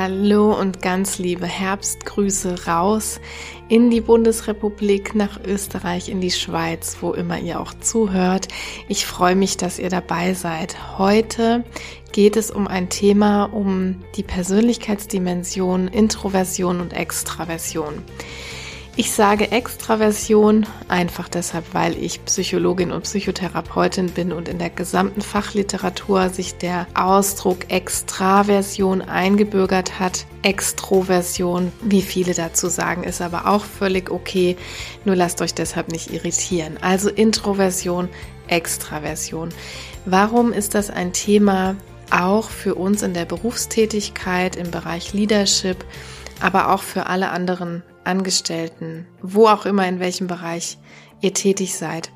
Hallo und ganz liebe Herbstgrüße raus in die Bundesrepublik, nach Österreich, in die Schweiz, wo immer ihr auch zuhört. Ich freue mich, dass ihr dabei seid. Heute geht es um ein Thema, um die Persönlichkeitsdimension, Introversion und Extraversion. Ich sage Extraversion einfach deshalb, weil ich Psychologin und Psychotherapeutin bin und in der gesamten Fachliteratur sich der Ausdruck Extraversion eingebürgert hat. Extroversion, wie viele dazu sagen, ist aber auch völlig okay. Nur lasst euch deshalb nicht irritieren. Also Introversion, Extraversion. Warum ist das ein Thema auch für uns in der Berufstätigkeit im Bereich Leadership, aber auch für alle anderen Angestellten, wo auch immer in welchem Bereich ihr tätig seid.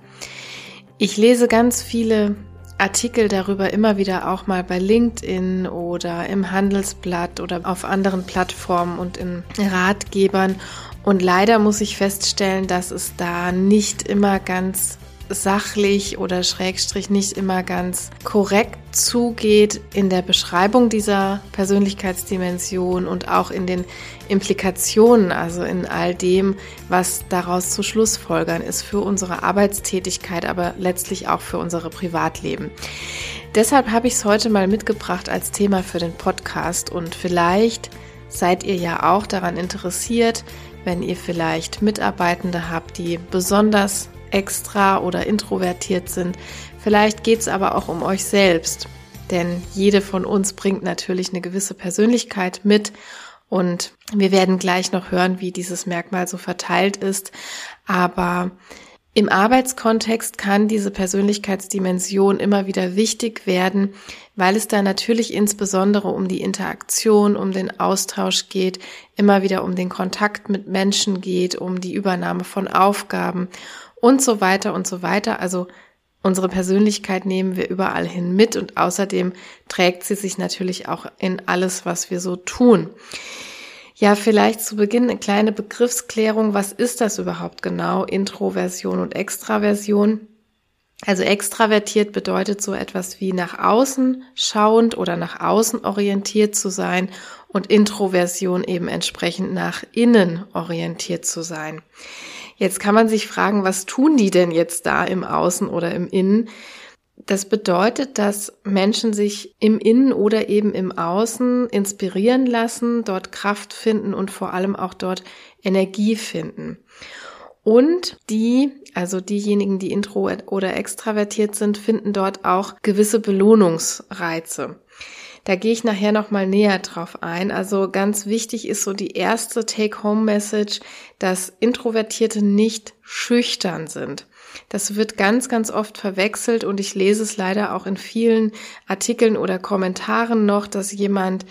Ich lese ganz viele Artikel darüber immer wieder auch mal bei LinkedIn oder im Handelsblatt oder auf anderen Plattformen und in Ratgebern. Und leider muss ich feststellen, dass es da nicht immer ganz sachlich oder schrägstrich nicht immer ganz korrekt zugeht in der Beschreibung dieser Persönlichkeitsdimension und auch in den Implikationen, also in all dem, was daraus zu Schlussfolgern ist für unsere Arbeitstätigkeit, aber letztlich auch für unsere Privatleben. Deshalb habe ich es heute mal mitgebracht als Thema für den Podcast und vielleicht seid ihr ja auch daran interessiert, wenn ihr vielleicht Mitarbeitende habt, die besonders extra oder introvertiert sind. Vielleicht geht es aber auch um euch selbst, denn jede von uns bringt natürlich eine gewisse Persönlichkeit mit und wir werden gleich noch hören, wie dieses Merkmal so verteilt ist. Aber im Arbeitskontext kann diese Persönlichkeitsdimension immer wieder wichtig werden, weil es da natürlich insbesondere um die Interaktion, um den Austausch geht, immer wieder um den Kontakt mit Menschen geht, um die Übernahme von Aufgaben und so weiter und so weiter. Also unsere Persönlichkeit nehmen wir überall hin mit und außerdem trägt sie sich natürlich auch in alles, was wir so tun. Ja, vielleicht zu Beginn eine kleine Begriffsklärung. Was ist das überhaupt genau? Introversion und Extraversion. Also extravertiert bedeutet so etwas wie nach außen schauend oder nach außen orientiert zu sein und Introversion eben entsprechend nach innen orientiert zu sein. Jetzt kann man sich fragen, was tun die denn jetzt da im Außen oder im Innen? Das bedeutet, dass Menschen sich im Innen oder eben im Außen inspirieren lassen, dort Kraft finden und vor allem auch dort Energie finden. Und die, also diejenigen, die intro oder extravertiert sind, finden dort auch gewisse Belohnungsreize. Da gehe ich nachher noch mal näher drauf ein. Also ganz wichtig ist so die erste Take-Home-Message, dass Introvertierte nicht schüchtern sind. Das wird ganz, ganz oft verwechselt und ich lese es leider auch in vielen Artikeln oder Kommentaren noch, dass jemand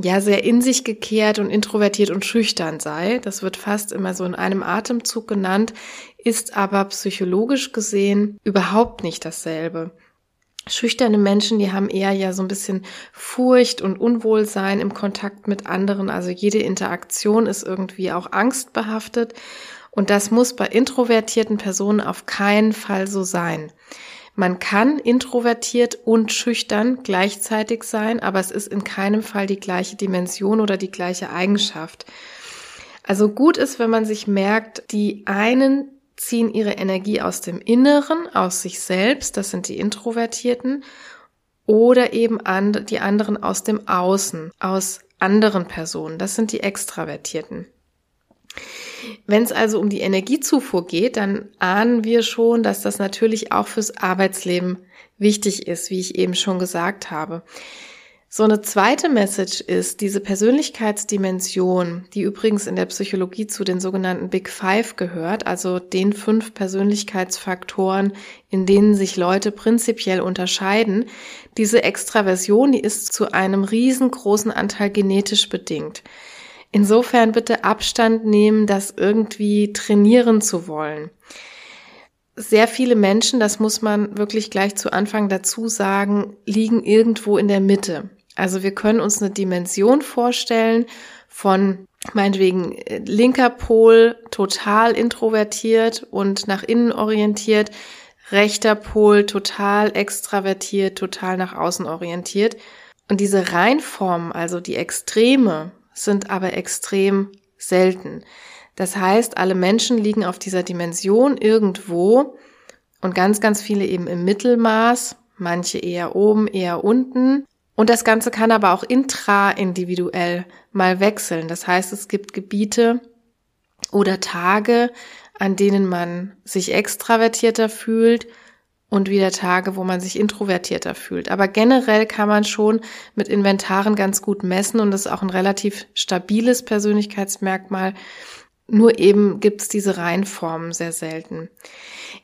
ja sehr in sich gekehrt und introvertiert und schüchtern sei. Das wird fast immer so in einem Atemzug genannt, ist aber psychologisch gesehen überhaupt nicht dasselbe. Schüchterne Menschen, die haben eher ja so ein bisschen Furcht und Unwohlsein im Kontakt mit anderen. Also jede Interaktion ist irgendwie auch angstbehaftet. Und das muss bei introvertierten Personen auf keinen Fall so sein. Man kann introvertiert und schüchtern gleichzeitig sein, aber es ist in keinem Fall die gleiche Dimension oder die gleiche Eigenschaft. Also gut ist, wenn man sich merkt, die einen ziehen ihre Energie aus dem Inneren, aus sich selbst, das sind die Introvertierten, oder eben an, die anderen aus dem Außen, aus anderen Personen, das sind die Extravertierten. Wenn es also um die Energiezufuhr geht, dann ahnen wir schon, dass das natürlich auch fürs Arbeitsleben wichtig ist, wie ich eben schon gesagt habe. So eine zweite Message ist, diese Persönlichkeitsdimension, die übrigens in der Psychologie zu den sogenannten Big Five gehört, also den fünf Persönlichkeitsfaktoren, in denen sich Leute prinzipiell unterscheiden. Diese Extraversion, die ist zu einem riesengroßen Anteil genetisch bedingt. Insofern bitte Abstand nehmen, das irgendwie trainieren zu wollen sehr viele Menschen, das muss man wirklich gleich zu Anfang dazu sagen, liegen irgendwo in der Mitte. Also wir können uns eine Dimension vorstellen von meinetwegen äh, linker Pol total introvertiert und nach innen orientiert, rechter Pol total extravertiert, total nach außen orientiert. Und diese Reinformen, also die Extreme, sind aber extrem selten. Das heißt, alle Menschen liegen auf dieser Dimension irgendwo und ganz, ganz viele eben im Mittelmaß, manche eher oben, eher unten. Und das Ganze kann aber auch intraindividuell mal wechseln. Das heißt, es gibt Gebiete oder Tage, an denen man sich extravertierter fühlt und wieder Tage, wo man sich introvertierter fühlt. Aber generell kann man schon mit Inventaren ganz gut messen und das ist auch ein relativ stabiles Persönlichkeitsmerkmal. Nur eben gibt's diese Reihenformen sehr selten.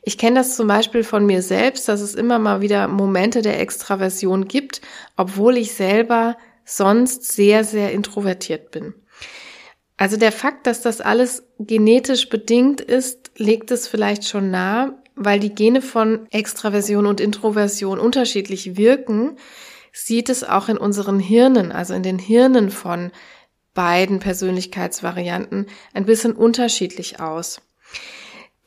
Ich kenne das zum Beispiel von mir selbst, dass es immer mal wieder Momente der Extraversion gibt, obwohl ich selber sonst sehr, sehr introvertiert bin. Also der Fakt, dass das alles genetisch bedingt ist, legt es vielleicht schon nahe, weil die Gene von Extraversion und Introversion unterschiedlich wirken, sieht es auch in unseren Hirnen, also in den Hirnen von beiden Persönlichkeitsvarianten ein bisschen unterschiedlich aus.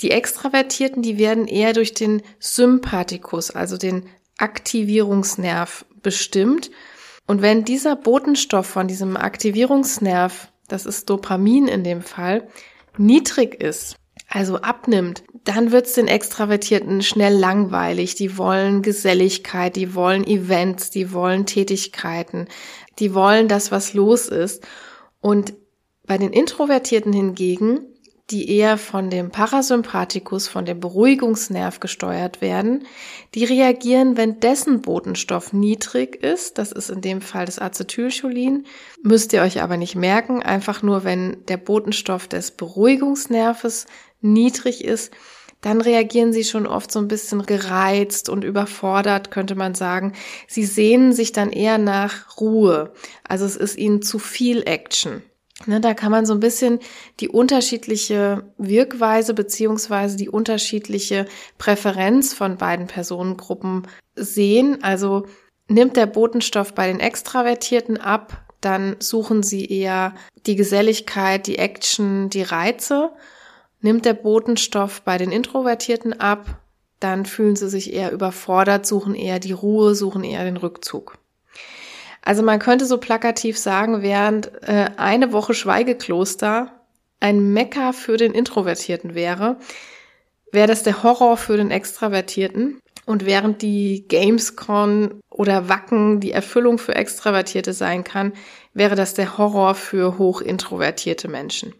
Die Extravertierten, die werden eher durch den Sympathikus, also den Aktivierungsnerv bestimmt. Und wenn dieser Botenstoff von diesem Aktivierungsnerv, das ist Dopamin in dem Fall, niedrig ist, also abnimmt, dann wird's den Extravertierten schnell langweilig. Die wollen Geselligkeit, die wollen Events, die wollen Tätigkeiten, die wollen das, was los ist. Und bei den Introvertierten hingegen, die eher von dem Parasympathikus, von dem Beruhigungsnerv gesteuert werden, die reagieren, wenn dessen Botenstoff niedrig ist. Das ist in dem Fall das Acetylcholin. Müsst ihr euch aber nicht merken. Einfach nur, wenn der Botenstoff des Beruhigungsnerves niedrig ist, dann reagieren sie schon oft so ein bisschen gereizt und überfordert, könnte man sagen. Sie sehnen sich dann eher nach Ruhe. Also es ist ihnen zu viel Action. Ne, da kann man so ein bisschen die unterschiedliche Wirkweise beziehungsweise die unterschiedliche Präferenz von beiden Personengruppen sehen. Also nimmt der Botenstoff bei den Extravertierten ab, dann suchen sie eher die Geselligkeit, die Action, die Reize Nimmt der Botenstoff bei den Introvertierten ab, dann fühlen sie sich eher überfordert, suchen eher die Ruhe, suchen eher den Rückzug. Also man könnte so plakativ sagen, während äh, eine Woche Schweigekloster ein Mecker für den Introvertierten wäre, wäre das der Horror für den Extravertierten. Und während die Gamescon oder Wacken die Erfüllung für Extravertierte sein kann, wäre das der Horror für hochintrovertierte Menschen.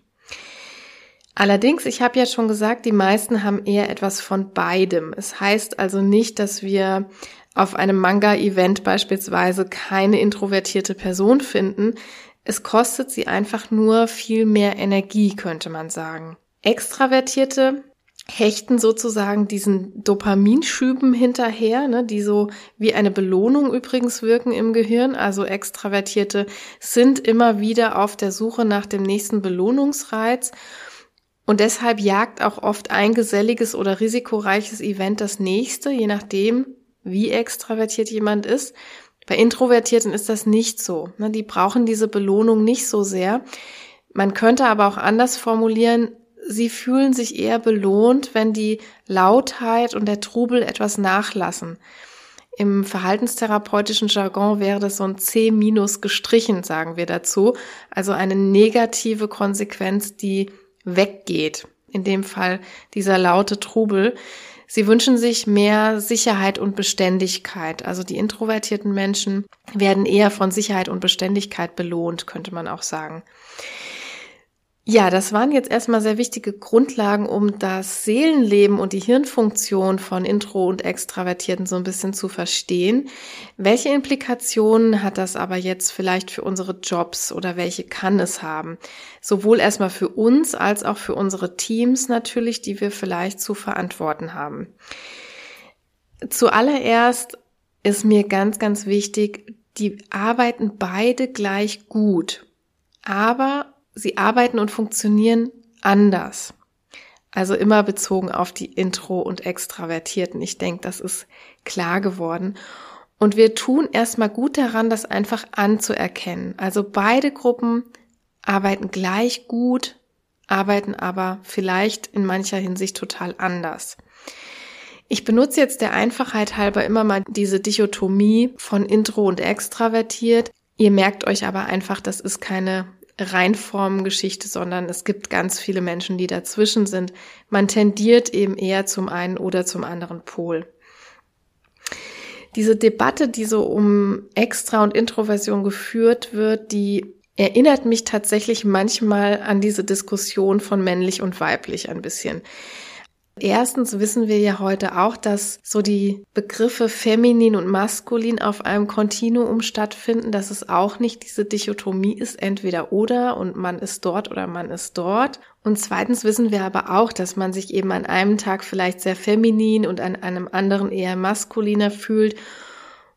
Allerdings, ich habe ja schon gesagt, die meisten haben eher etwas von beidem. Es heißt also nicht, dass wir auf einem Manga-Event beispielsweise keine introvertierte Person finden. Es kostet sie einfach nur viel mehr Energie, könnte man sagen. Extravertierte hechten sozusagen diesen Dopaminschüben hinterher, ne, die so wie eine Belohnung übrigens wirken im Gehirn. Also Extravertierte sind immer wieder auf der Suche nach dem nächsten Belohnungsreiz und deshalb jagt auch oft ein geselliges oder risikoreiches Event das nächste, je nachdem, wie extravertiert jemand ist. Bei Introvertierten ist das nicht so. Ne? Die brauchen diese Belohnung nicht so sehr. Man könnte aber auch anders formulieren, sie fühlen sich eher belohnt, wenn die Lautheit und der Trubel etwas nachlassen. Im verhaltenstherapeutischen Jargon wäre das so ein C gestrichen, sagen wir dazu. Also eine negative Konsequenz, die weggeht. In dem Fall dieser laute Trubel. Sie wünschen sich mehr Sicherheit und Beständigkeit. Also die introvertierten Menschen werden eher von Sicherheit und Beständigkeit belohnt, könnte man auch sagen. Ja, das waren jetzt erstmal sehr wichtige Grundlagen, um das Seelenleben und die Hirnfunktion von Intro und Extravertierten so ein bisschen zu verstehen. Welche Implikationen hat das aber jetzt vielleicht für unsere Jobs oder welche kann es haben? Sowohl erstmal für uns als auch für unsere Teams natürlich, die wir vielleicht zu verantworten haben. Zuallererst ist mir ganz, ganz wichtig, die arbeiten beide gleich gut. Aber sie arbeiten und funktionieren anders. Also immer bezogen auf die Intro- und Extravertierten. Ich denke, das ist klar geworden. Und wir tun erstmal gut daran, das einfach anzuerkennen. Also beide Gruppen arbeiten gleich gut, arbeiten aber vielleicht in mancher Hinsicht total anders. Ich benutze jetzt der Einfachheit halber immer mal diese Dichotomie von Intro und Extravertiert. Ihr merkt euch aber einfach, das ist keine Reinformgeschichte, sondern es gibt ganz viele Menschen, die dazwischen sind. Man tendiert eben eher zum einen oder zum anderen Pol. Diese Debatte, die so um Extra- und Introversion geführt wird, die erinnert mich tatsächlich manchmal an diese Diskussion von männlich und weiblich ein bisschen. Erstens wissen wir ja heute auch, dass so die Begriffe feminin und maskulin auf einem Kontinuum stattfinden, dass es auch nicht diese Dichotomie ist, entweder oder und man ist dort oder man ist dort. Und zweitens wissen wir aber auch, dass man sich eben an einem Tag vielleicht sehr feminin und an einem anderen eher maskuliner fühlt.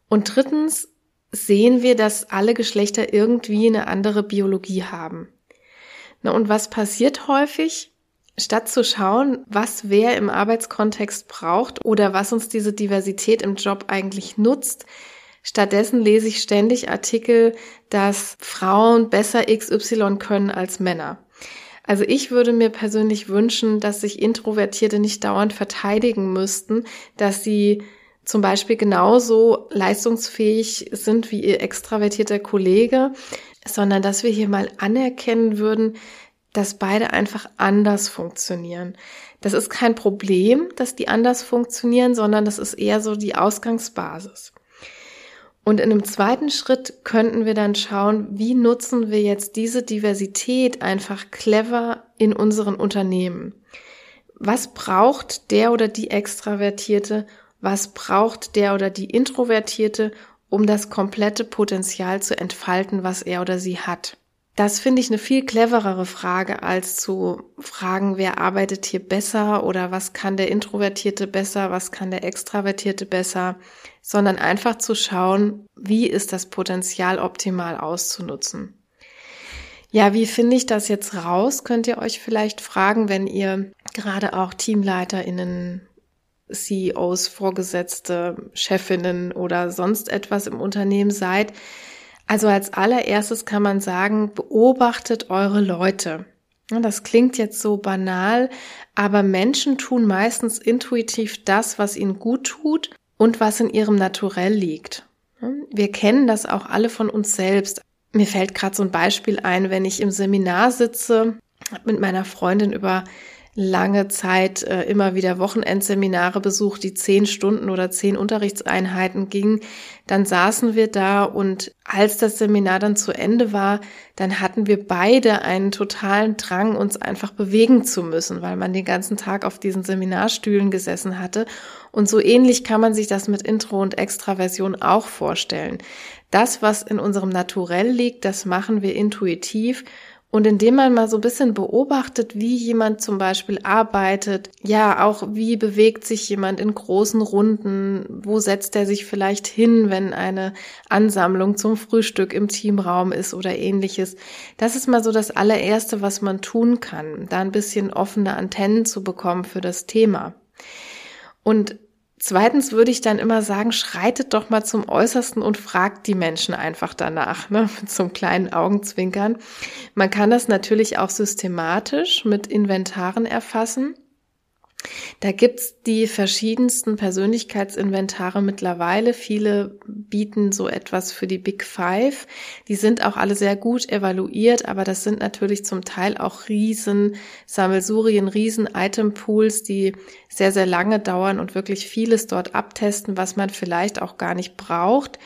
Und drittens sehen wir, dass alle Geschlechter irgendwie eine andere Biologie haben. Na, und was passiert häufig? Statt zu schauen, was wer im Arbeitskontext braucht oder was uns diese Diversität im Job eigentlich nutzt, stattdessen lese ich ständig Artikel, dass Frauen besser XY können als Männer. Also ich würde mir persönlich wünschen, dass sich Introvertierte nicht dauernd verteidigen müssten, dass sie zum Beispiel genauso leistungsfähig sind wie ihr extravertierter Kollege, sondern dass wir hier mal anerkennen würden, dass beide einfach anders funktionieren. Das ist kein Problem, dass die anders funktionieren, sondern das ist eher so die Ausgangsbasis. Und in einem zweiten Schritt könnten wir dann schauen, wie nutzen wir jetzt diese Diversität einfach clever in unseren Unternehmen. Was braucht der oder die Extravertierte? Was braucht der oder die Introvertierte, um das komplette Potenzial zu entfalten, was er oder sie hat? Das finde ich eine viel cleverere Frage, als zu fragen, wer arbeitet hier besser oder was kann der Introvertierte besser, was kann der Extravertierte besser, sondern einfach zu schauen, wie ist das Potenzial optimal auszunutzen. Ja, wie finde ich das jetzt raus? Könnt ihr euch vielleicht fragen, wenn ihr gerade auch TeamleiterInnen, CEOs, Vorgesetzte, Chefinnen oder sonst etwas im Unternehmen seid, also als allererstes kann man sagen, beobachtet eure Leute. Das klingt jetzt so banal, aber Menschen tun meistens intuitiv das, was ihnen gut tut und was in ihrem Naturell liegt. Wir kennen das auch alle von uns selbst. Mir fällt gerade so ein Beispiel ein, wenn ich im Seminar sitze, mit meiner Freundin über lange Zeit äh, immer wieder Wochenendseminare besucht, die zehn Stunden oder zehn Unterrichtseinheiten gingen. Dann saßen wir da und als das Seminar dann zu Ende war, dann hatten wir beide einen totalen Drang, uns einfach bewegen zu müssen, weil man den ganzen Tag auf diesen Seminarstühlen gesessen hatte. Und so ähnlich kann man sich das mit Intro und Extraversion auch vorstellen. Das, was in unserem Naturell liegt, das machen wir intuitiv und indem man mal so ein bisschen beobachtet, wie jemand zum Beispiel arbeitet, ja, auch wie bewegt sich jemand in großen Runden, wo setzt er sich vielleicht hin, wenn eine Ansammlung zum Frühstück im Teamraum ist oder ähnliches. Das ist mal so das allererste, was man tun kann, da ein bisschen offene Antennen zu bekommen für das Thema. Und Zweitens würde ich dann immer sagen, schreitet doch mal zum Äußersten und fragt die Menschen einfach danach, ne, mit so einem kleinen Augenzwinkern. Man kann das natürlich auch systematisch mit Inventaren erfassen. Da gibt's die verschiedensten Persönlichkeitsinventare mittlerweile. Viele bieten so etwas für die Big Five. Die sind auch alle sehr gut evaluiert, aber das sind natürlich zum Teil auch riesen Sammelsurien, riesen Itempools, die sehr, sehr lange dauern und wirklich vieles dort abtesten, was man vielleicht auch gar nicht braucht.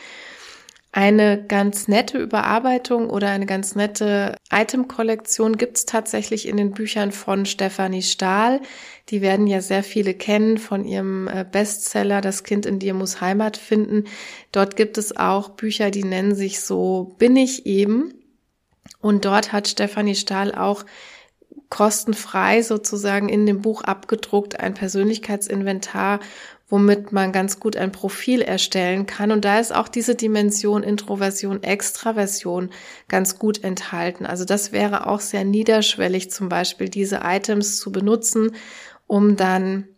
Eine ganz nette Überarbeitung oder eine ganz nette Item-Kollektion gibt's tatsächlich in den Büchern von Stefanie Stahl. Die werden ja sehr viele kennen von ihrem äh, Bestseller Das Kind in dir muss Heimat finden. Dort gibt es auch Bücher, die nennen sich so Bin ich eben. Und dort hat Stefanie Stahl auch kostenfrei sozusagen in dem Buch abgedruckt ein Persönlichkeitsinventar, womit man ganz gut ein Profil erstellen kann. Und da ist auch diese Dimension Introversion, Extraversion ganz gut enthalten. Also das wäre auch sehr niederschwellig, zum Beispiel diese Items zu benutzen, um dann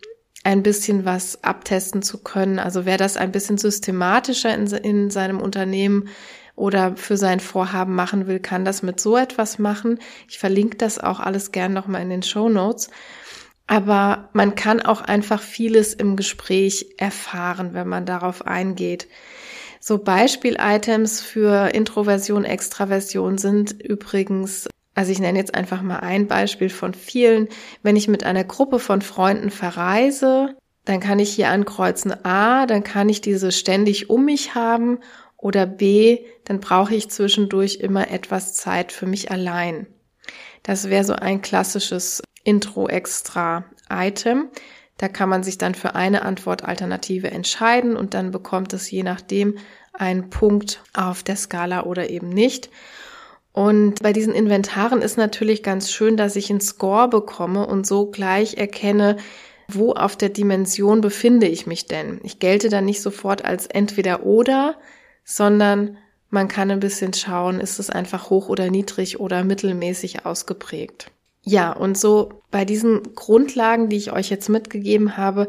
ein bisschen was abtesten zu können. Also wer das ein bisschen systematischer in, in seinem Unternehmen oder für sein Vorhaben machen will, kann das mit so etwas machen. Ich verlinke das auch alles gern nochmal in den Show Notes. Aber man kann auch einfach vieles im Gespräch erfahren, wenn man darauf eingeht. So Beispiel-Items für Introversion, Extraversion sind übrigens, also ich nenne jetzt einfach mal ein Beispiel von vielen. Wenn ich mit einer Gruppe von Freunden verreise, dann kann ich hier ankreuzen A, dann kann ich diese ständig um mich haben oder B, dann brauche ich zwischendurch immer etwas Zeit für mich allein. Das wäre so ein klassisches Intro-Extra-Item. Da kann man sich dann für eine Antwortalternative entscheiden und dann bekommt es je nachdem einen Punkt auf der Skala oder eben nicht. Und bei diesen Inventaren ist natürlich ganz schön, dass ich einen Score bekomme und so gleich erkenne, wo auf der Dimension befinde ich mich denn. Ich gelte dann nicht sofort als entweder oder, sondern man kann ein bisschen schauen, ist es einfach hoch oder niedrig oder mittelmäßig ausgeprägt. Ja, und so bei diesen Grundlagen, die ich euch jetzt mitgegeben habe,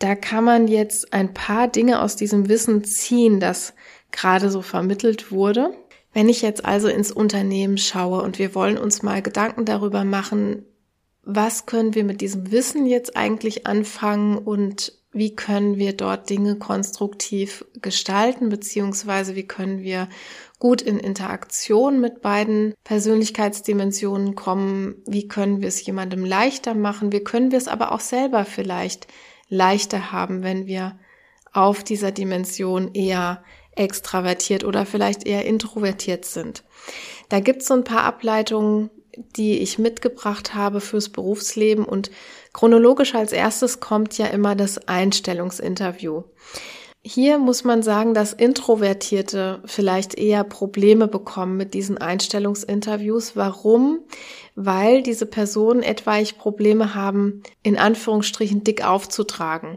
da kann man jetzt ein paar Dinge aus diesem Wissen ziehen, das gerade so vermittelt wurde. Wenn ich jetzt also ins Unternehmen schaue und wir wollen uns mal Gedanken darüber machen, was können wir mit diesem Wissen jetzt eigentlich anfangen und wie können wir dort Dinge konstruktiv gestalten, beziehungsweise wie können wir gut in Interaktion mit beiden Persönlichkeitsdimensionen kommen, wie können wir es jemandem leichter machen, wie können wir es aber auch selber vielleicht leichter haben, wenn wir auf dieser Dimension eher extravertiert oder vielleicht eher introvertiert sind. Da gibt es so ein paar Ableitungen, die ich mitgebracht habe fürs Berufsleben und chronologisch als erstes kommt ja immer das Einstellungsinterview. Hier muss man sagen, dass Introvertierte vielleicht eher Probleme bekommen mit diesen Einstellungsinterviews. Warum? Weil diese Personen etwaig Probleme haben, in Anführungsstrichen dick aufzutragen.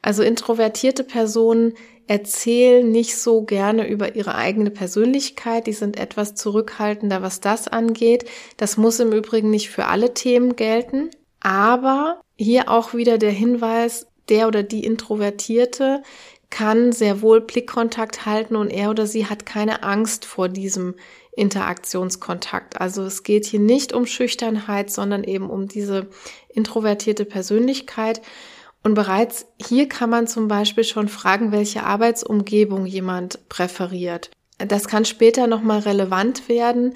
Also introvertierte Personen erzählen nicht so gerne über ihre eigene Persönlichkeit. Die sind etwas zurückhaltender, was das angeht. Das muss im Übrigen nicht für alle Themen gelten. Aber hier auch wieder der Hinweis, der oder die Introvertierte kann sehr wohl Blickkontakt halten und er oder sie hat keine Angst vor diesem Interaktionskontakt. Also es geht hier nicht um Schüchternheit, sondern eben um diese introvertierte Persönlichkeit. Und bereits hier kann man zum Beispiel schon fragen, welche Arbeitsumgebung jemand präferiert. Das kann später nochmal relevant werden,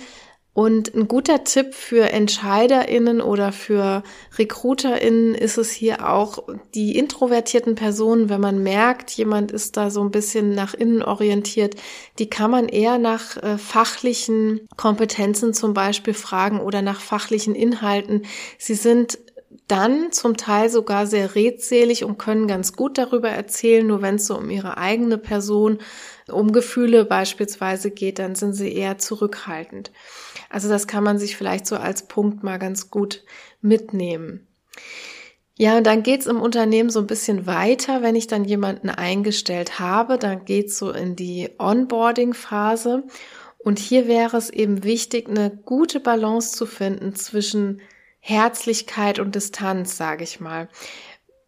und ein guter Tipp für EntscheiderInnen oder für RecruiterInnen ist es hier auch, die introvertierten Personen, wenn man merkt, jemand ist da so ein bisschen nach innen orientiert, die kann man eher nach äh, fachlichen Kompetenzen zum Beispiel fragen oder nach fachlichen Inhalten. Sie sind dann zum Teil sogar sehr redselig und können ganz gut darüber erzählen, nur wenn es so um ihre eigene Person, um Gefühle beispielsweise geht, dann sind sie eher zurückhaltend. Also das kann man sich vielleicht so als Punkt mal ganz gut mitnehmen. Ja, und dann geht's im Unternehmen so ein bisschen weiter. Wenn ich dann jemanden eingestellt habe, dann geht's so in die Onboarding-Phase. Und hier wäre es eben wichtig, eine gute Balance zu finden zwischen Herzlichkeit und Distanz, sage ich mal.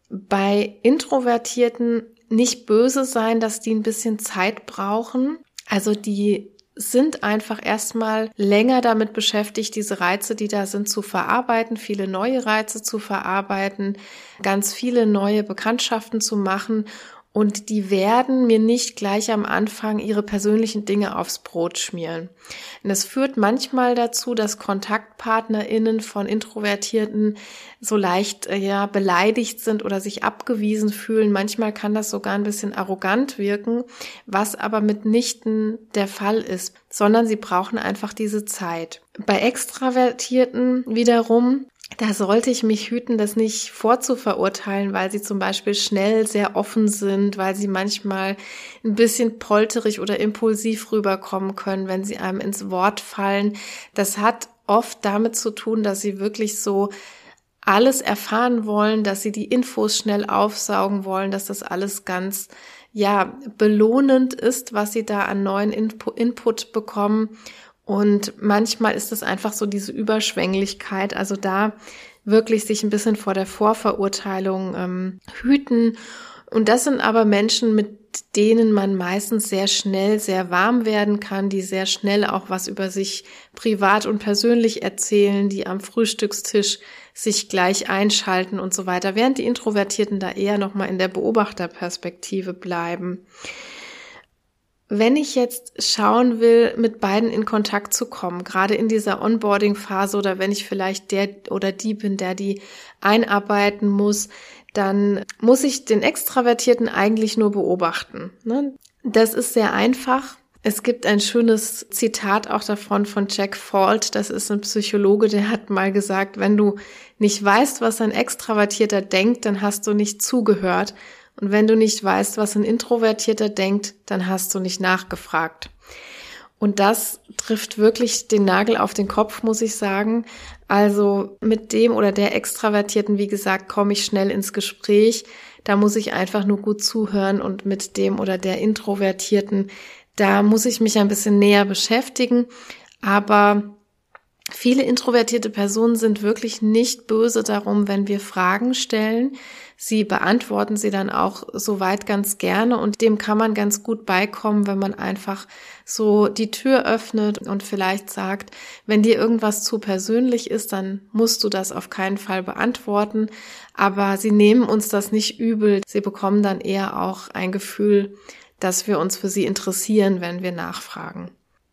Bei Introvertierten nicht böse sein, dass die ein bisschen Zeit brauchen. Also die sind einfach erstmal länger damit beschäftigt, diese Reize, die da sind, zu verarbeiten, viele neue Reize zu verarbeiten, ganz viele neue Bekanntschaften zu machen und die werden mir nicht gleich am Anfang ihre persönlichen Dinge aufs Brot schmieren. Und das führt manchmal dazu, dass KontaktpartnerInnen von Introvertierten so leicht äh, ja beleidigt sind oder sich abgewiesen fühlen. Manchmal kann das sogar ein bisschen arrogant wirken, was aber mitnichten der Fall ist, sondern sie brauchen einfach diese Zeit. Bei Extravertierten wiederum da sollte ich mich hüten, das nicht vorzuverurteilen, weil sie zum Beispiel schnell sehr offen sind, weil sie manchmal ein bisschen polterig oder impulsiv rüberkommen können, wenn sie einem ins Wort fallen. Das hat oft damit zu tun, dass sie wirklich so alles erfahren wollen, dass sie die Infos schnell aufsaugen wollen, dass das alles ganz ja belohnend ist, was sie da an neuen Input bekommen und manchmal ist es einfach so diese Überschwänglichkeit, also da wirklich sich ein bisschen vor der Vorverurteilung ähm, hüten. Und das sind aber Menschen, mit denen man meistens sehr schnell sehr warm werden kann, die sehr schnell auch was über sich privat und persönlich erzählen, die am Frühstückstisch sich gleich einschalten und so weiter, während die Introvertierten da eher nochmal in der Beobachterperspektive bleiben. Wenn ich jetzt schauen will, mit beiden in Kontakt zu kommen, gerade in dieser Onboarding-Phase oder wenn ich vielleicht der oder die bin, der die einarbeiten muss, dann muss ich den Extravertierten eigentlich nur beobachten. Ne? Das ist sehr einfach. Es gibt ein schönes Zitat auch davon von Jack Fault. Das ist ein Psychologe, der hat mal gesagt, wenn du nicht weißt, was ein Extravertierter denkt, dann hast du nicht zugehört. Und wenn du nicht weißt, was ein Introvertierter denkt, dann hast du nicht nachgefragt. Und das trifft wirklich den Nagel auf den Kopf, muss ich sagen. Also mit dem oder der Extravertierten, wie gesagt, komme ich schnell ins Gespräch. Da muss ich einfach nur gut zuhören und mit dem oder der Introvertierten, da muss ich mich ein bisschen näher beschäftigen. Aber viele introvertierte Personen sind wirklich nicht böse darum, wenn wir Fragen stellen, Sie beantworten sie dann auch soweit ganz gerne und dem kann man ganz gut beikommen, wenn man einfach so die Tür öffnet und vielleicht sagt, wenn dir irgendwas zu persönlich ist, dann musst du das auf keinen Fall beantworten. Aber sie nehmen uns das nicht übel. Sie bekommen dann eher auch ein Gefühl, dass wir uns für sie interessieren, wenn wir nachfragen.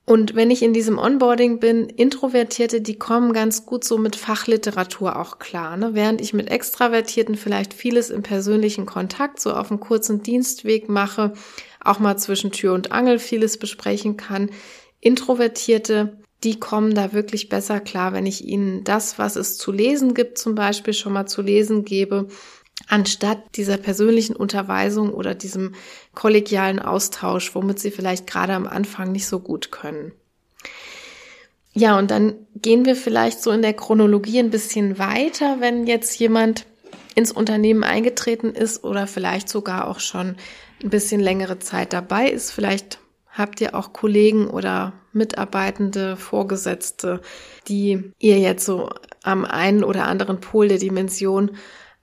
Und wenn ich in diesem Onboarding bin, Introvertierte, die kommen ganz gut so mit Fachliteratur auch klar. Ne? Während ich mit Extravertierten vielleicht vieles im persönlichen Kontakt so auf einem kurzen Dienstweg mache, auch mal zwischen Tür und Angel vieles besprechen kann. Introvertierte, die kommen da wirklich besser klar, wenn ich ihnen das, was es zu lesen gibt, zum Beispiel schon mal zu lesen gebe anstatt dieser persönlichen Unterweisung oder diesem kollegialen Austausch, womit sie vielleicht gerade am Anfang nicht so gut können. Ja, und dann gehen wir vielleicht so in der Chronologie ein bisschen weiter, wenn jetzt jemand ins Unternehmen eingetreten ist oder vielleicht sogar auch schon ein bisschen längere Zeit dabei ist. Vielleicht habt ihr auch Kollegen oder Mitarbeitende, Vorgesetzte, die ihr jetzt so am einen oder anderen Pol der Dimension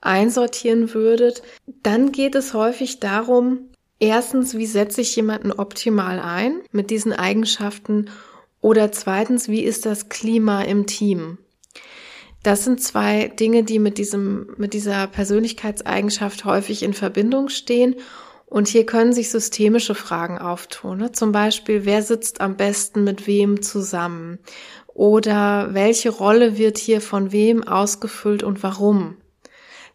einsortieren würdet, dann geht es häufig darum, erstens, wie setze ich jemanden optimal ein mit diesen Eigenschaften oder zweitens, wie ist das Klima im Team? Das sind zwei Dinge, die mit diesem, mit dieser Persönlichkeitseigenschaft häufig in Verbindung stehen. Und hier können sich systemische Fragen auftun. Ne? Zum Beispiel, wer sitzt am besten mit wem zusammen? Oder welche Rolle wird hier von wem ausgefüllt und warum?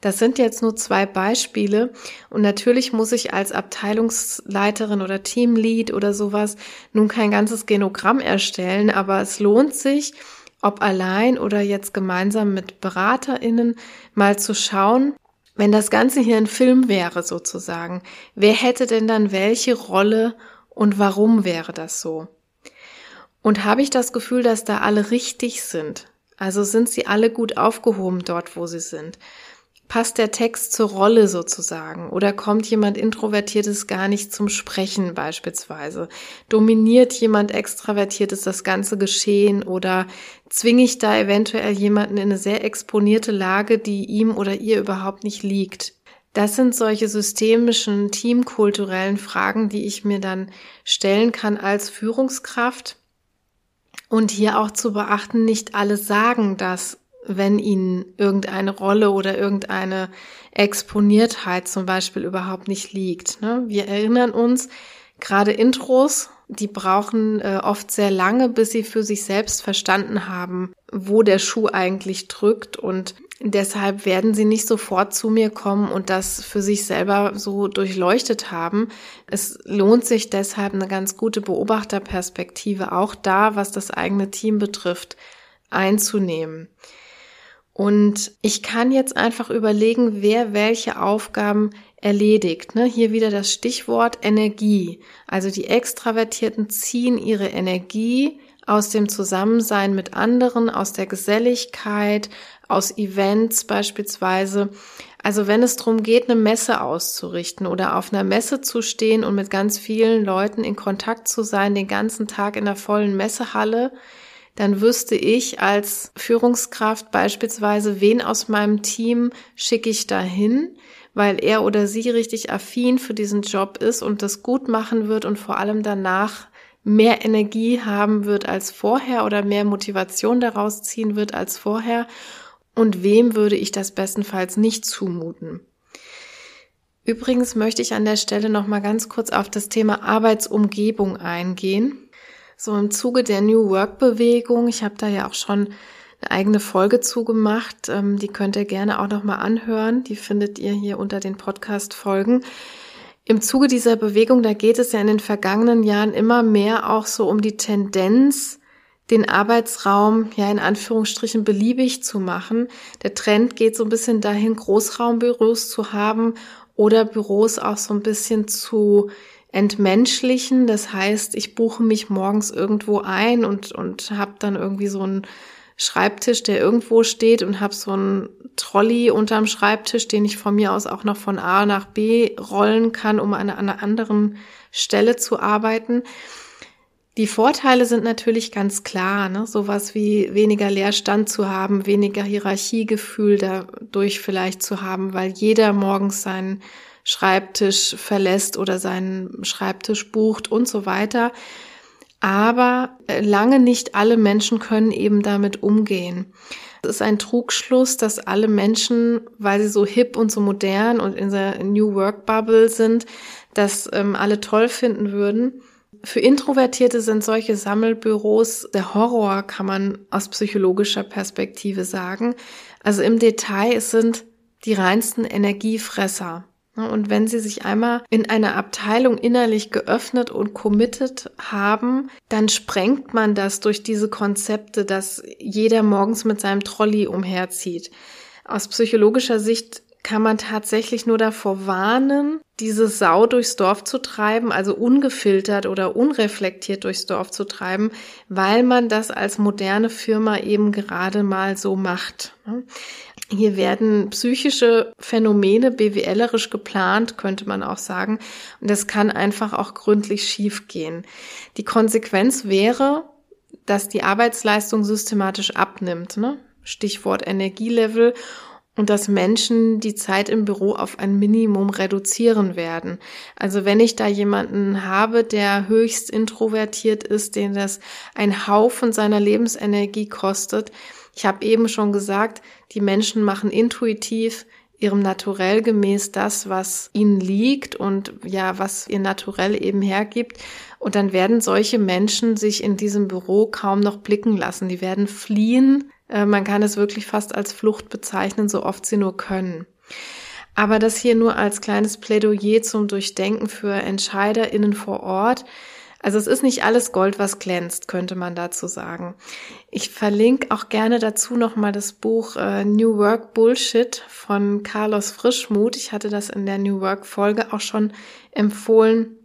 Das sind jetzt nur zwei Beispiele und natürlich muss ich als Abteilungsleiterin oder Teamlead oder sowas nun kein ganzes Genogramm erstellen, aber es lohnt sich, ob allein oder jetzt gemeinsam mit Beraterinnen mal zu schauen, wenn das Ganze hier ein Film wäre sozusagen, wer hätte denn dann welche Rolle und warum wäre das so? Und habe ich das Gefühl, dass da alle richtig sind? Also sind sie alle gut aufgehoben dort, wo sie sind? Passt der Text zur Rolle sozusagen oder kommt jemand Introvertiertes gar nicht zum Sprechen beispielsweise? Dominiert jemand Extravertiertes das ganze Geschehen oder zwinge ich da eventuell jemanden in eine sehr exponierte Lage, die ihm oder ihr überhaupt nicht liegt? Das sind solche systemischen, teamkulturellen Fragen, die ich mir dann stellen kann als Führungskraft. Und hier auch zu beachten, nicht alle sagen das wenn ihnen irgendeine Rolle oder irgendeine Exponiertheit zum Beispiel überhaupt nicht liegt. Ne? Wir erinnern uns, gerade Intros, die brauchen äh, oft sehr lange, bis sie für sich selbst verstanden haben, wo der Schuh eigentlich drückt und deshalb werden sie nicht sofort zu mir kommen und das für sich selber so durchleuchtet haben. Es lohnt sich deshalb eine ganz gute Beobachterperspektive auch da, was das eigene Team betrifft, einzunehmen. Und ich kann jetzt einfach überlegen, wer welche Aufgaben erledigt. Ne? Hier wieder das Stichwort Energie. Also die Extravertierten ziehen ihre Energie aus dem Zusammensein mit anderen, aus der Geselligkeit, aus Events beispielsweise. Also wenn es darum geht, eine Messe auszurichten oder auf einer Messe zu stehen und mit ganz vielen Leuten in Kontakt zu sein, den ganzen Tag in der vollen Messehalle, dann wüsste ich als Führungskraft beispielsweise, wen aus meinem Team schicke ich dahin, weil er oder sie richtig affin für diesen Job ist und das gut machen wird und vor allem danach mehr Energie haben wird als vorher oder mehr Motivation daraus ziehen wird als vorher und wem würde ich das bestenfalls nicht zumuten. Übrigens möchte ich an der Stelle noch mal ganz kurz auf das Thema Arbeitsumgebung eingehen so im Zuge der New Work Bewegung. Ich habe da ja auch schon eine eigene Folge zugemacht. Ähm, die könnt ihr gerne auch noch mal anhören. Die findet ihr hier unter den Podcast Folgen. Im Zuge dieser Bewegung, da geht es ja in den vergangenen Jahren immer mehr auch so um die Tendenz, den Arbeitsraum ja in Anführungsstrichen beliebig zu machen. Der Trend geht so ein bisschen dahin, Großraumbüros zu haben oder Büros auch so ein bisschen zu entmenschlichen. Das heißt, ich buche mich morgens irgendwo ein und, und habe dann irgendwie so einen Schreibtisch, der irgendwo steht und habe so einen Trolley unterm Schreibtisch, den ich von mir aus auch noch von A nach B rollen kann, um an einer anderen Stelle zu arbeiten. Die Vorteile sind natürlich ganz klar, ne? sowas wie weniger Leerstand zu haben, weniger Hierarchiegefühl dadurch vielleicht zu haben, weil jeder morgens seinen Schreibtisch verlässt oder seinen Schreibtisch bucht und so weiter. Aber äh, lange nicht alle Menschen können eben damit umgehen. Es ist ein Trugschluss, dass alle Menschen, weil sie so hip und so modern und in der New Work Bubble sind, das ähm, alle toll finden würden. Für Introvertierte sind solche Sammelbüros der Horror, kann man aus psychologischer Perspektive sagen. Also im Detail, es sind die reinsten Energiefresser. Und wenn Sie sich einmal in einer Abteilung innerlich geöffnet und committed haben, dann sprengt man das durch diese Konzepte, dass jeder morgens mit seinem Trolley umherzieht. Aus psychologischer Sicht kann man tatsächlich nur davor warnen, diese Sau durchs Dorf zu treiben, also ungefiltert oder unreflektiert durchs Dorf zu treiben, weil man das als moderne Firma eben gerade mal so macht. Hier werden psychische Phänomene BWLerisch geplant, könnte man auch sagen. Und das kann einfach auch gründlich schiefgehen. Die Konsequenz wäre, dass die Arbeitsleistung systematisch abnimmt. Ne? Stichwort Energielevel und dass Menschen die Zeit im Büro auf ein Minimum reduzieren werden. Also wenn ich da jemanden habe, der höchst introvertiert ist, den das ein Haufen seiner Lebensenergie kostet, ich habe eben schon gesagt, die Menschen machen intuitiv ihrem Naturell gemäß das, was ihnen liegt und ja, was ihr Naturell eben hergibt. Und dann werden solche Menschen sich in diesem Büro kaum noch blicken lassen. Die werden fliehen. Äh, man kann es wirklich fast als Flucht bezeichnen, so oft sie nur können. Aber das hier nur als kleines Plädoyer zum Durchdenken für EntscheiderInnen vor Ort. Also es ist nicht alles Gold, was glänzt, könnte man dazu sagen. Ich verlinke auch gerne dazu nochmal das Buch äh, New Work Bullshit von Carlos Frischmuth. Ich hatte das in der New Work Folge auch schon empfohlen,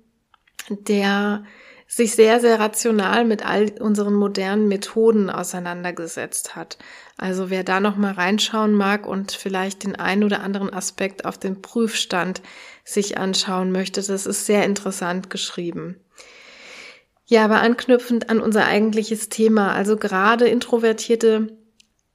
der sich sehr, sehr rational mit all unseren modernen Methoden auseinandergesetzt hat. Also wer da nochmal reinschauen mag und vielleicht den einen oder anderen Aspekt auf dem Prüfstand sich anschauen möchte, das ist sehr interessant geschrieben. Ja, aber anknüpfend an unser eigentliches Thema, also gerade Introvertierte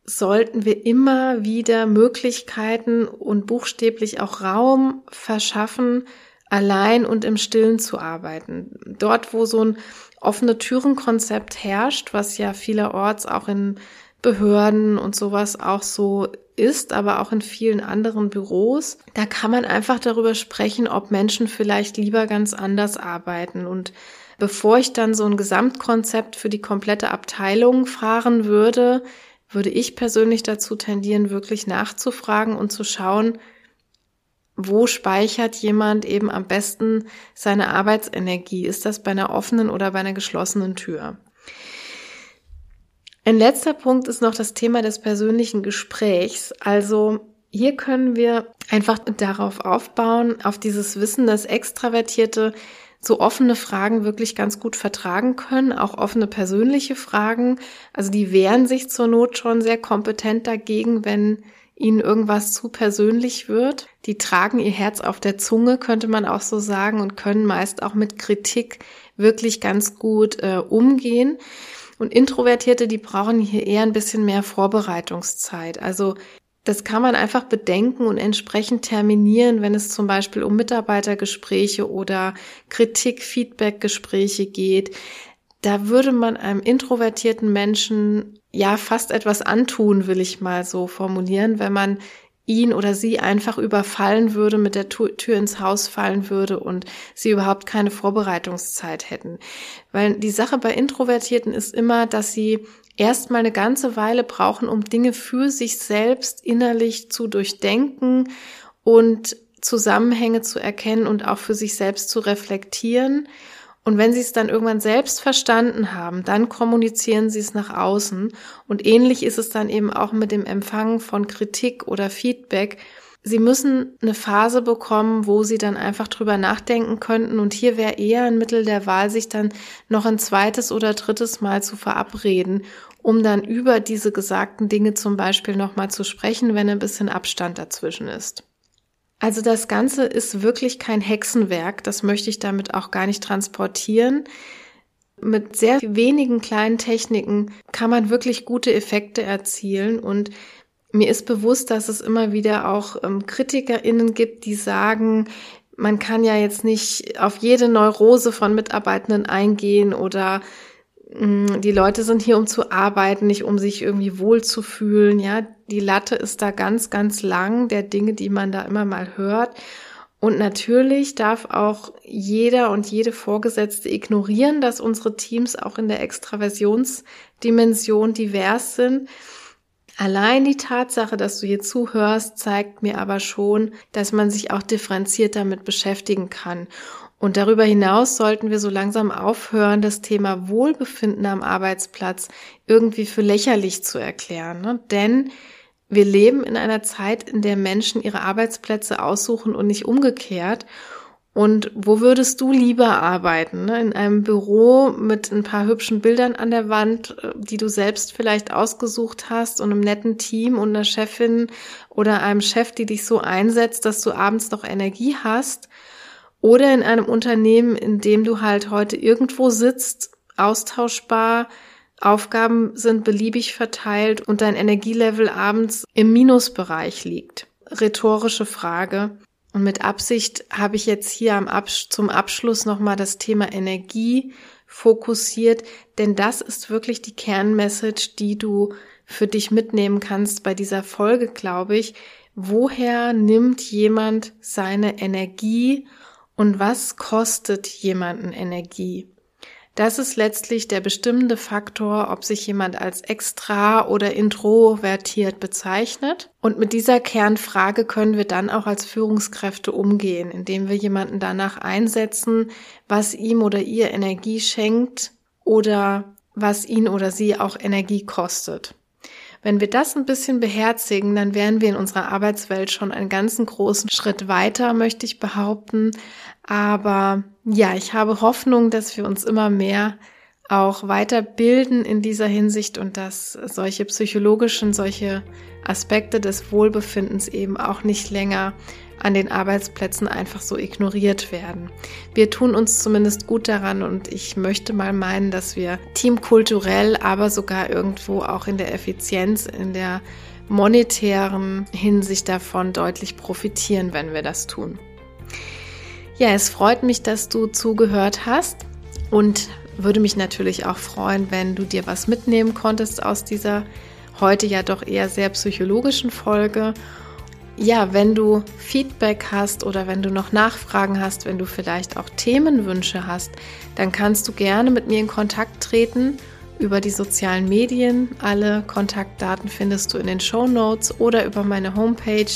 sollten wir immer wieder Möglichkeiten und buchstäblich auch Raum verschaffen, allein und im Stillen zu arbeiten. Dort, wo so ein offene Türenkonzept herrscht, was ja vielerorts auch in Behörden und sowas auch so ist, aber auch in vielen anderen Büros. Da kann man einfach darüber sprechen, ob Menschen vielleicht lieber ganz anders arbeiten. Und bevor ich dann so ein Gesamtkonzept für die komplette Abteilung fahren würde, würde ich persönlich dazu tendieren, wirklich nachzufragen und zu schauen, wo speichert jemand eben am besten seine Arbeitsenergie? Ist das bei einer offenen oder bei einer geschlossenen Tür? Ein letzter Punkt ist noch das Thema des persönlichen Gesprächs. Also hier können wir einfach darauf aufbauen, auf dieses Wissen, dass Extravertierte so offene Fragen wirklich ganz gut vertragen können, auch offene persönliche Fragen. Also die wehren sich zur Not schon sehr kompetent dagegen, wenn ihnen irgendwas zu persönlich wird. Die tragen ihr Herz auf der Zunge, könnte man auch so sagen, und können meist auch mit Kritik wirklich ganz gut äh, umgehen. Und Introvertierte, die brauchen hier eher ein bisschen mehr Vorbereitungszeit. Also das kann man einfach bedenken und entsprechend terminieren, wenn es zum Beispiel um Mitarbeitergespräche oder Kritik, Feedbackgespräche geht. Da würde man einem introvertierten Menschen ja fast etwas antun, will ich mal so formulieren, wenn man ihn oder sie einfach überfallen würde, mit der Tür ins Haus fallen würde und sie überhaupt keine Vorbereitungszeit hätten. Weil die Sache bei Introvertierten ist immer, dass sie erstmal eine ganze Weile brauchen, um Dinge für sich selbst innerlich zu durchdenken und Zusammenhänge zu erkennen und auch für sich selbst zu reflektieren. Und wenn sie es dann irgendwann selbst verstanden haben, dann kommunizieren sie es nach außen. Und ähnlich ist es dann eben auch mit dem Empfangen von Kritik oder Feedback. Sie müssen eine Phase bekommen, wo sie dann einfach drüber nachdenken könnten. Und hier wäre eher ein Mittel der Wahl, sich dann noch ein zweites oder drittes Mal zu verabreden, um dann über diese gesagten Dinge zum Beispiel nochmal zu sprechen, wenn ein bisschen Abstand dazwischen ist. Also das Ganze ist wirklich kein Hexenwerk, das möchte ich damit auch gar nicht transportieren. Mit sehr wenigen kleinen Techniken kann man wirklich gute Effekte erzielen und mir ist bewusst, dass es immer wieder auch ähm, KritikerInnen gibt, die sagen, man kann ja jetzt nicht auf jede Neurose von Mitarbeitenden eingehen oder die Leute sind hier, um zu arbeiten, nicht um sich irgendwie wohlzufühlen. Ja, die Latte ist da ganz, ganz lang der Dinge, die man da immer mal hört. Und natürlich darf auch jeder und jede Vorgesetzte ignorieren, dass unsere Teams auch in der Extraversionsdimension divers sind. Allein die Tatsache, dass du hier zuhörst, zeigt mir aber schon, dass man sich auch differenziert damit beschäftigen kann. Und darüber hinaus sollten wir so langsam aufhören, das Thema Wohlbefinden am Arbeitsplatz irgendwie für lächerlich zu erklären. Ne? Denn wir leben in einer Zeit, in der Menschen ihre Arbeitsplätze aussuchen und nicht umgekehrt. Und wo würdest du lieber arbeiten? Ne? In einem Büro mit ein paar hübschen Bildern an der Wand, äh, die du selbst vielleicht ausgesucht hast und einem netten Team und einer Chefin oder einem Chef, die dich so einsetzt, dass du abends noch Energie hast? Oder in einem Unternehmen, in dem du halt heute irgendwo sitzt, austauschbar, Aufgaben sind beliebig verteilt und dein Energielevel abends im Minusbereich liegt. Rhetorische Frage. Und mit Absicht habe ich jetzt hier am Abs zum Abschluss nochmal das Thema Energie fokussiert, denn das ist wirklich die Kernmessage, die du für dich mitnehmen kannst bei dieser Folge, glaube ich. Woher nimmt jemand seine Energie und was kostet jemanden Energie? Das ist letztlich der bestimmende Faktor, ob sich jemand als extra oder introvertiert bezeichnet. Und mit dieser Kernfrage können wir dann auch als Führungskräfte umgehen, indem wir jemanden danach einsetzen, was ihm oder ihr Energie schenkt oder was ihn oder sie auch Energie kostet. Wenn wir das ein bisschen beherzigen, dann wären wir in unserer Arbeitswelt schon einen ganzen großen Schritt weiter, möchte ich behaupten. Aber ja, ich habe Hoffnung, dass wir uns immer mehr auch weiterbilden in dieser Hinsicht und dass solche psychologischen, solche Aspekte des Wohlbefindens eben auch nicht länger an den Arbeitsplätzen einfach so ignoriert werden. Wir tun uns zumindest gut daran und ich möchte mal meinen, dass wir teamkulturell, aber sogar irgendwo auch in der Effizienz, in der monetären Hinsicht davon deutlich profitieren, wenn wir das tun. Ja, es freut mich, dass du zugehört hast und würde mich natürlich auch freuen, wenn du dir was mitnehmen konntest aus dieser heute ja doch eher sehr psychologischen Folge. Ja, wenn du Feedback hast oder wenn du noch Nachfragen hast, wenn du vielleicht auch Themenwünsche hast, dann kannst du gerne mit mir in Kontakt treten über die sozialen Medien. Alle Kontaktdaten findest du in den Show Notes oder über meine Homepage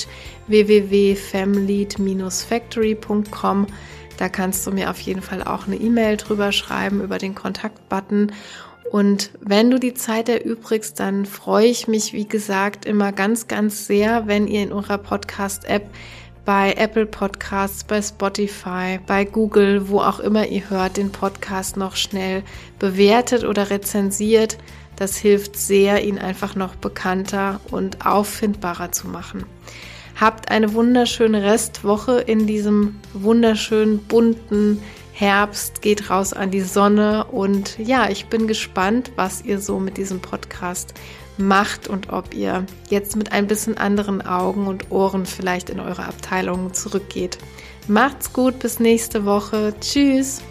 www.famlead-factory.com. Da kannst du mir auf jeden Fall auch eine E-Mail drüber schreiben über den Kontaktbutton. Und wenn du die Zeit erübrigst, dann freue ich mich, wie gesagt, immer ganz, ganz sehr, wenn ihr in eurer Podcast-App bei Apple Podcasts, bei Spotify, bei Google, wo auch immer ihr hört, den Podcast noch schnell bewertet oder rezensiert. Das hilft sehr, ihn einfach noch bekannter und auffindbarer zu machen. Habt eine wunderschöne Restwoche in diesem wunderschönen bunten Herbst. Geht raus an die Sonne und ja, ich bin gespannt, was ihr so mit diesem Podcast macht und ob ihr jetzt mit ein bisschen anderen Augen und Ohren vielleicht in eure Abteilung zurückgeht. Macht's gut, bis nächste Woche. Tschüss.